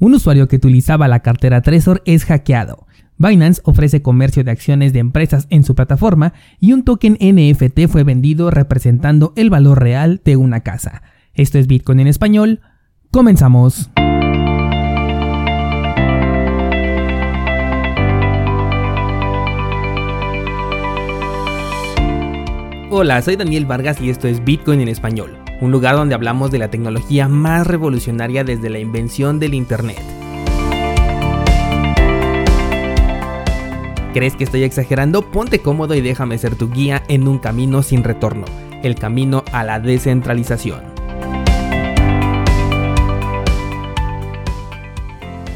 Un usuario que utilizaba la cartera Trezor es hackeado. Binance ofrece comercio de acciones de empresas en su plataforma y un token NFT fue vendido representando el valor real de una casa. Esto es Bitcoin en español. Comenzamos. Hola, soy Daniel Vargas y esto es Bitcoin en español un lugar donde hablamos de la tecnología más revolucionaria desde la invención del Internet. ¿Crees que estoy exagerando? Ponte cómodo y déjame ser tu guía en un camino sin retorno, el camino a la descentralización.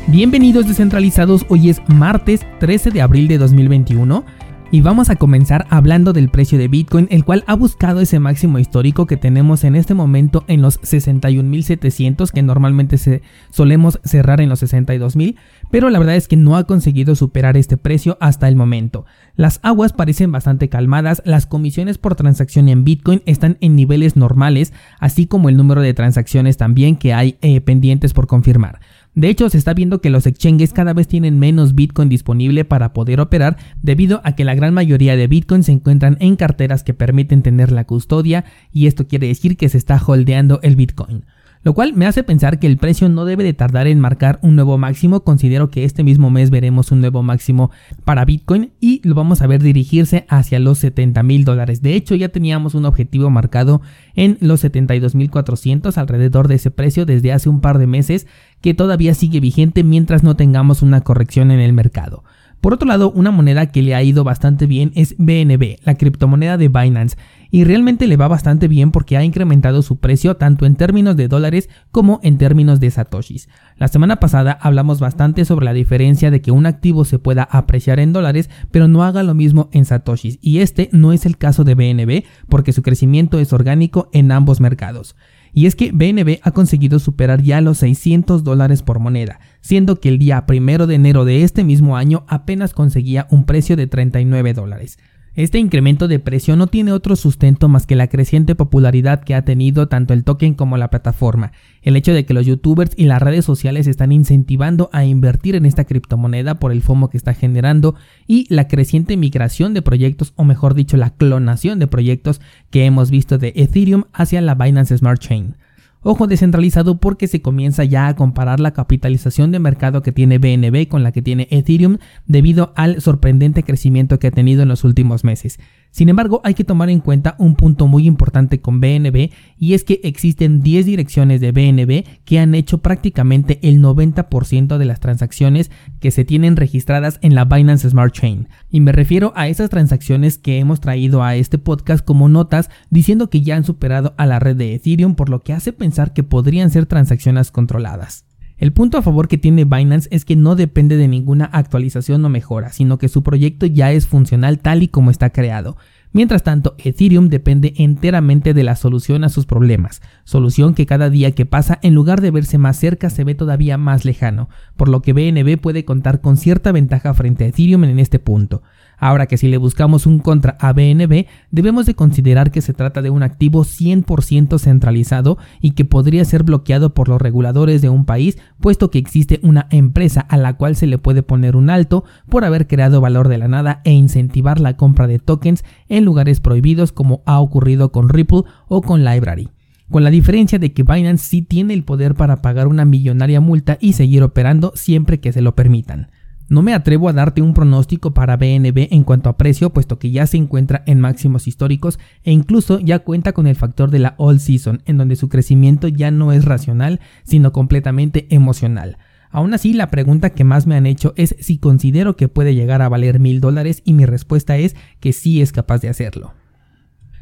Bienvenidos descentralizados, hoy es martes 13 de abril de 2021 y vamos a comenzar hablando del precio de Bitcoin, el cual ha buscado ese máximo histórico que tenemos en este momento en los 61.700, que normalmente se solemos cerrar en los 62.000, pero la verdad es que no ha conseguido superar este precio hasta el momento. Las aguas parecen bastante calmadas, las comisiones por transacción en Bitcoin están en niveles normales, así como el número de transacciones también que hay eh, pendientes por confirmar. De hecho, se está viendo que los exchanges cada vez tienen menos Bitcoin disponible para poder operar debido a que la gran mayoría de Bitcoin se encuentran en carteras que permiten tener la custodia y esto quiere decir que se está holdeando el Bitcoin lo cual me hace pensar que el precio no debe de tardar en marcar un nuevo máximo. Considero que este mismo mes veremos un nuevo máximo para Bitcoin y lo vamos a ver dirigirse hacia los 70 mil dólares. De hecho, ya teníamos un objetivo marcado en los 72 mil 400 alrededor de ese precio desde hace un par de meses que todavía sigue vigente mientras no tengamos una corrección en el mercado. Por otro lado, una moneda que le ha ido bastante bien es BNB, la criptomoneda de Binance y realmente le va bastante bien porque ha incrementado su precio tanto en términos de dólares como en términos de satoshis. La semana pasada hablamos bastante sobre la diferencia de que un activo se pueda apreciar en dólares pero no haga lo mismo en satoshis y este no es el caso de BNB porque su crecimiento es orgánico en ambos mercados. Y es que BNB ha conseguido superar ya los 600 dólares por moneda, siendo que el día primero de enero de este mismo año apenas conseguía un precio de 39 dólares. Este incremento de precio no tiene otro sustento más que la creciente popularidad que ha tenido tanto el token como la plataforma, el hecho de que los youtubers y las redes sociales están incentivando a invertir en esta criptomoneda por el FOMO que está generando y la creciente migración de proyectos o mejor dicho la clonación de proyectos que hemos visto de Ethereum hacia la Binance Smart Chain. Ojo descentralizado porque se comienza ya a comparar la capitalización de mercado que tiene BNB con la que tiene Ethereum debido al sorprendente crecimiento que ha tenido en los últimos meses. Sin embargo, hay que tomar en cuenta un punto muy importante con BNB y es que existen 10 direcciones de BNB que han hecho prácticamente el 90% de las transacciones que se tienen registradas en la Binance Smart Chain. Y me refiero a esas transacciones que hemos traído a este podcast como notas diciendo que ya han superado a la red de Ethereum por lo que hace pensar que podrían ser transacciones controladas. El punto a favor que tiene Binance es que no depende de ninguna actualización o mejora, sino que su proyecto ya es funcional tal y como está creado. Mientras tanto, Ethereum depende enteramente de la solución a sus problemas, solución que cada día que pasa en lugar de verse más cerca se ve todavía más lejano, por lo que BNB puede contar con cierta ventaja frente a Ethereum en este punto. Ahora que si le buscamos un contra a BNB, debemos de considerar que se trata de un activo 100% centralizado y que podría ser bloqueado por los reguladores de un país, puesto que existe una empresa a la cual se le puede poner un alto por haber creado valor de la nada e incentivar la compra de tokens en lugares prohibidos como ha ocurrido con Ripple o con Library con la diferencia de que Binance sí tiene el poder para pagar una millonaria multa y seguir operando siempre que se lo permitan. No me atrevo a darte un pronóstico para BNB en cuanto a precio, puesto que ya se encuentra en máximos históricos e incluso ya cuenta con el factor de la all season, en donde su crecimiento ya no es racional, sino completamente emocional. Aún así, la pregunta que más me han hecho es si considero que puede llegar a valer mil dólares y mi respuesta es que sí es capaz de hacerlo.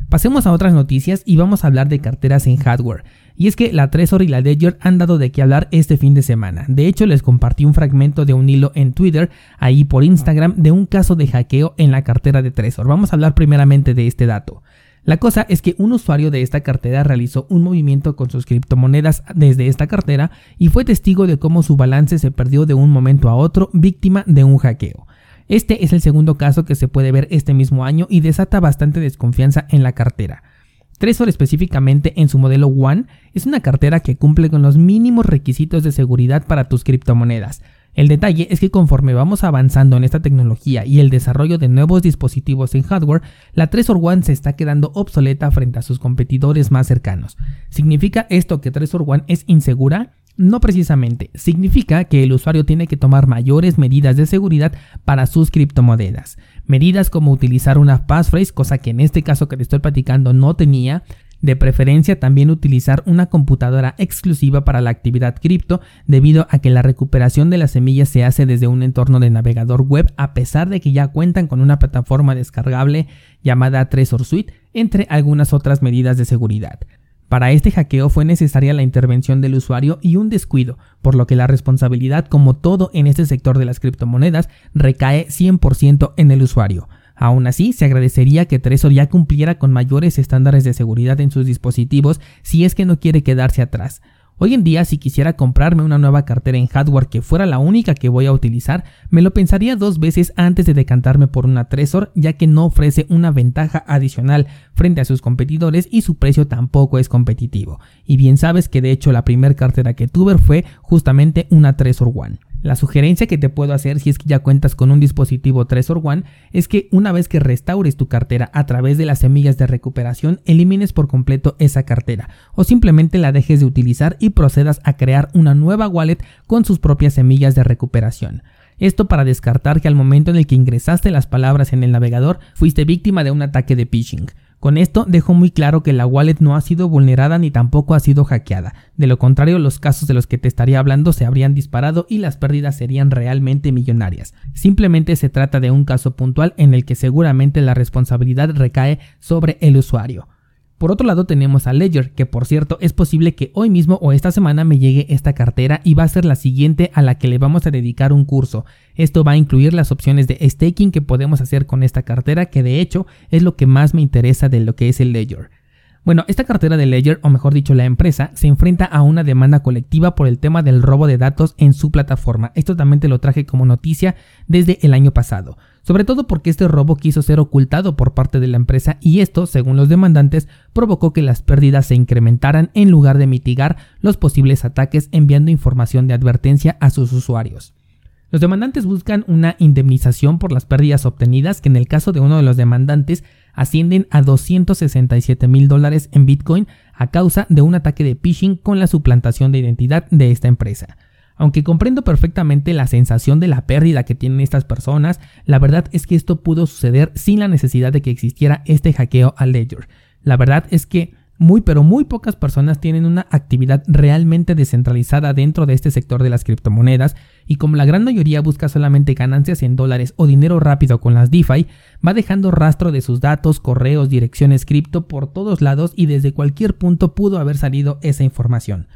Pasemos a otras noticias y vamos a hablar de carteras en hardware. Y es que la Trezor y la Ledger han dado de qué hablar este fin de semana. De hecho, les compartí un fragmento de un hilo en Twitter, ahí por Instagram, de un caso de hackeo en la cartera de Trezor. Vamos a hablar primeramente de este dato. La cosa es que un usuario de esta cartera realizó un movimiento con sus criptomonedas desde esta cartera y fue testigo de cómo su balance se perdió de un momento a otro víctima de un hackeo. Este es el segundo caso que se puede ver este mismo año y desata bastante desconfianza en la cartera. Trezor específicamente en su modelo One es una cartera que cumple con los mínimos requisitos de seguridad para tus criptomonedas. El detalle es que conforme vamos avanzando en esta tecnología y el desarrollo de nuevos dispositivos en hardware, la Trezor One se está quedando obsoleta frente a sus competidores más cercanos. ¿Significa esto que Trezor One es insegura? No precisamente, significa que el usuario tiene que tomar mayores medidas de seguridad para sus criptomonedas. Medidas como utilizar una passphrase, cosa que en este caso que te estoy platicando no tenía, de preferencia también utilizar una computadora exclusiva para la actividad cripto debido a que la recuperación de las semillas se hace desde un entorno de navegador web a pesar de que ya cuentan con una plataforma descargable llamada Trezor Suite entre algunas otras medidas de seguridad. Para este hackeo fue necesaria la intervención del usuario y un descuido, por lo que la responsabilidad, como todo en este sector de las criptomonedas, recae 100% en el usuario. Aún así, se agradecería que Trezor ya cumpliera con mayores estándares de seguridad en sus dispositivos si es que no quiere quedarse atrás. Hoy en día, si quisiera comprarme una nueva cartera en hardware que fuera la única que voy a utilizar, me lo pensaría dos veces antes de decantarme por una Trezor, ya que no ofrece una ventaja adicional frente a sus competidores y su precio tampoco es competitivo. Y bien sabes que de hecho la primera cartera que tuve fue justamente una Trezor One. La sugerencia que te puedo hacer si es que ya cuentas con un dispositivo Trezor One es que una vez que restaures tu cartera a través de las semillas de recuperación, elimines por completo esa cartera o simplemente la dejes de utilizar y procedas a crear una nueva wallet con sus propias semillas de recuperación. Esto para descartar que al momento en el que ingresaste las palabras en el navegador fuiste víctima de un ataque de phishing. Con esto dejo muy claro que la wallet no ha sido vulnerada ni tampoco ha sido hackeada. De lo contrario, los casos de los que te estaría hablando se habrían disparado y las pérdidas serían realmente millonarias. Simplemente se trata de un caso puntual en el que seguramente la responsabilidad recae sobre el usuario. Por otro lado tenemos a Ledger, que por cierto es posible que hoy mismo o esta semana me llegue esta cartera y va a ser la siguiente a la que le vamos a dedicar un curso. Esto va a incluir las opciones de staking que podemos hacer con esta cartera, que de hecho es lo que más me interesa de lo que es el Ledger. Bueno, esta cartera de Ledger, o mejor dicho la empresa, se enfrenta a una demanda colectiva por el tema del robo de datos en su plataforma. Esto también te lo traje como noticia desde el año pasado sobre todo porque este robo quiso ser ocultado por parte de la empresa y esto, según los demandantes, provocó que las pérdidas se incrementaran en lugar de mitigar los posibles ataques enviando información de advertencia a sus usuarios. Los demandantes buscan una indemnización por las pérdidas obtenidas que en el caso de uno de los demandantes ascienden a 267 mil dólares en Bitcoin a causa de un ataque de phishing con la suplantación de identidad de esta empresa. Aunque comprendo perfectamente la sensación de la pérdida que tienen estas personas, la verdad es que esto pudo suceder sin la necesidad de que existiera este hackeo al Ledger. La verdad es que muy pero muy pocas personas tienen una actividad realmente descentralizada dentro de este sector de las criptomonedas y como la gran mayoría busca solamente ganancias en dólares o dinero rápido con las DeFi, va dejando rastro de sus datos, correos, direcciones cripto por todos lados y desde cualquier punto pudo haber salido esa información.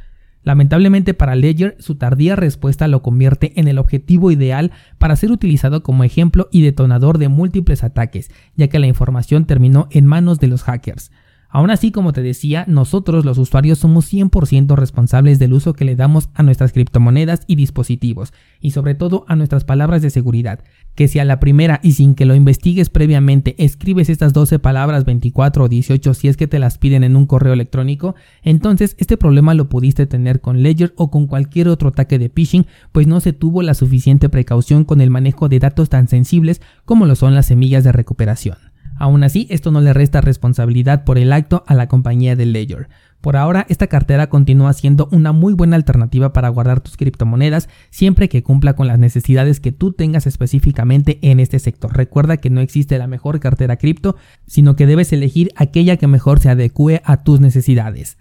Lamentablemente para Ledger, su tardía respuesta lo convierte en el objetivo ideal para ser utilizado como ejemplo y detonador de múltiples ataques, ya que la información terminó en manos de los hackers. Aún así, como te decía, nosotros los usuarios somos 100% responsables del uso que le damos a nuestras criptomonedas y dispositivos, y sobre todo a nuestras palabras de seguridad, que si a la primera y sin que lo investigues previamente escribes estas 12 palabras 24 o 18 si es que te las piden en un correo electrónico, entonces este problema lo pudiste tener con Ledger o con cualquier otro ataque de phishing, pues no se tuvo la suficiente precaución con el manejo de datos tan sensibles como lo son las semillas de recuperación. Aún así, esto no le resta responsabilidad por el acto a la compañía de Ledger. Por ahora, esta cartera continúa siendo una muy buena alternativa para guardar tus criptomonedas siempre que cumpla con las necesidades que tú tengas específicamente en este sector. Recuerda que no existe la mejor cartera cripto, sino que debes elegir aquella que mejor se adecue a tus necesidades.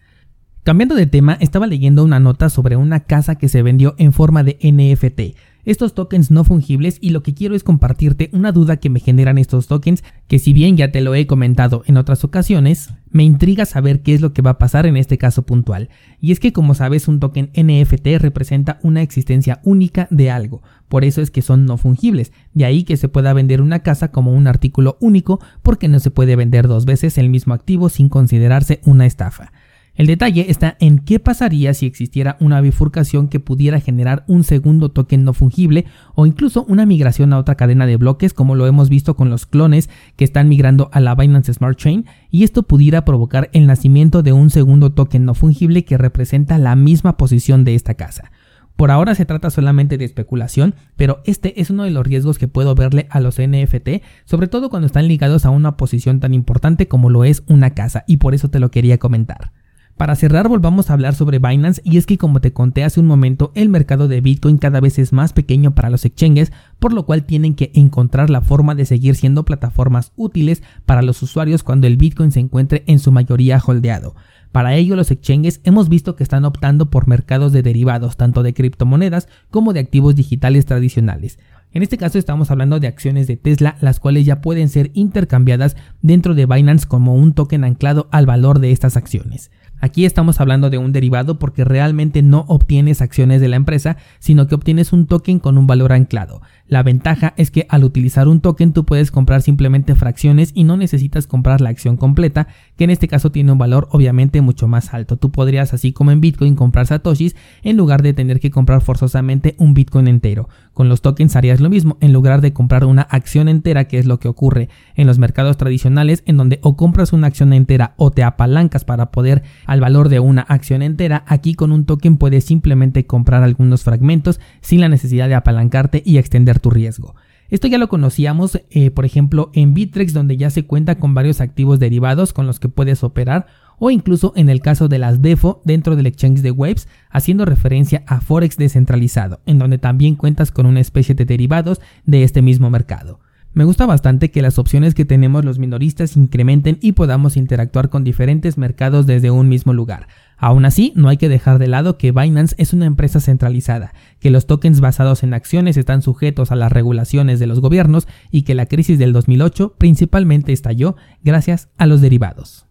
Cambiando de tema, estaba leyendo una nota sobre una casa que se vendió en forma de NFT estos tokens no fungibles y lo que quiero es compartirte una duda que me generan estos tokens que si bien ya te lo he comentado en otras ocasiones, me intriga saber qué es lo que va a pasar en este caso puntual. Y es que como sabes un token NFT representa una existencia única de algo, por eso es que son no fungibles, de ahí que se pueda vender una casa como un artículo único porque no se puede vender dos veces el mismo activo sin considerarse una estafa. El detalle está en qué pasaría si existiera una bifurcación que pudiera generar un segundo token no fungible o incluso una migración a otra cadena de bloques como lo hemos visto con los clones que están migrando a la Binance Smart Chain y esto pudiera provocar el nacimiento de un segundo token no fungible que representa la misma posición de esta casa. Por ahora se trata solamente de especulación, pero este es uno de los riesgos que puedo verle a los NFT, sobre todo cuando están ligados a una posición tan importante como lo es una casa, y por eso te lo quería comentar. Para cerrar volvamos a hablar sobre Binance y es que como te conté hace un momento el mercado de Bitcoin cada vez es más pequeño para los exchanges por lo cual tienen que encontrar la forma de seguir siendo plataformas útiles para los usuarios cuando el Bitcoin se encuentre en su mayoría holdeado. Para ello los exchanges hemos visto que están optando por mercados de derivados tanto de criptomonedas como de activos digitales tradicionales. En este caso estamos hablando de acciones de Tesla, las cuales ya pueden ser intercambiadas dentro de Binance como un token anclado al valor de estas acciones. Aquí estamos hablando de un derivado porque realmente no obtienes acciones de la empresa, sino que obtienes un token con un valor anclado. La ventaja es que al utilizar un token tú puedes comprar simplemente fracciones y no necesitas comprar la acción completa, que en este caso tiene un valor obviamente mucho más alto. Tú podrías, así como en Bitcoin, comprar satoshis en lugar de tener que comprar forzosamente un Bitcoin entero. Con los tokens harías lo mismo, en lugar de comprar una acción entera, que es lo que ocurre en los mercados tradicionales, en donde o compras una acción entera o te apalancas para poder al valor de una acción entera, aquí con un token puedes simplemente comprar algunos fragmentos sin la necesidad de apalancarte y extender tu riesgo. Esto ya lo conocíamos, eh, por ejemplo, en Bitrex, donde ya se cuenta con varios activos derivados con los que puedes operar, o incluso en el caso de las DEFO dentro del exchange de Waves, haciendo referencia a Forex descentralizado, en donde también cuentas con una especie de derivados de este mismo mercado. Me gusta bastante que las opciones que tenemos los minoristas incrementen y podamos interactuar con diferentes mercados desde un mismo lugar. Aún así, no hay que dejar de lado que Binance es una empresa centralizada, que los tokens basados en acciones están sujetos a las regulaciones de los gobiernos y que la crisis del 2008 principalmente estalló gracias a los derivados.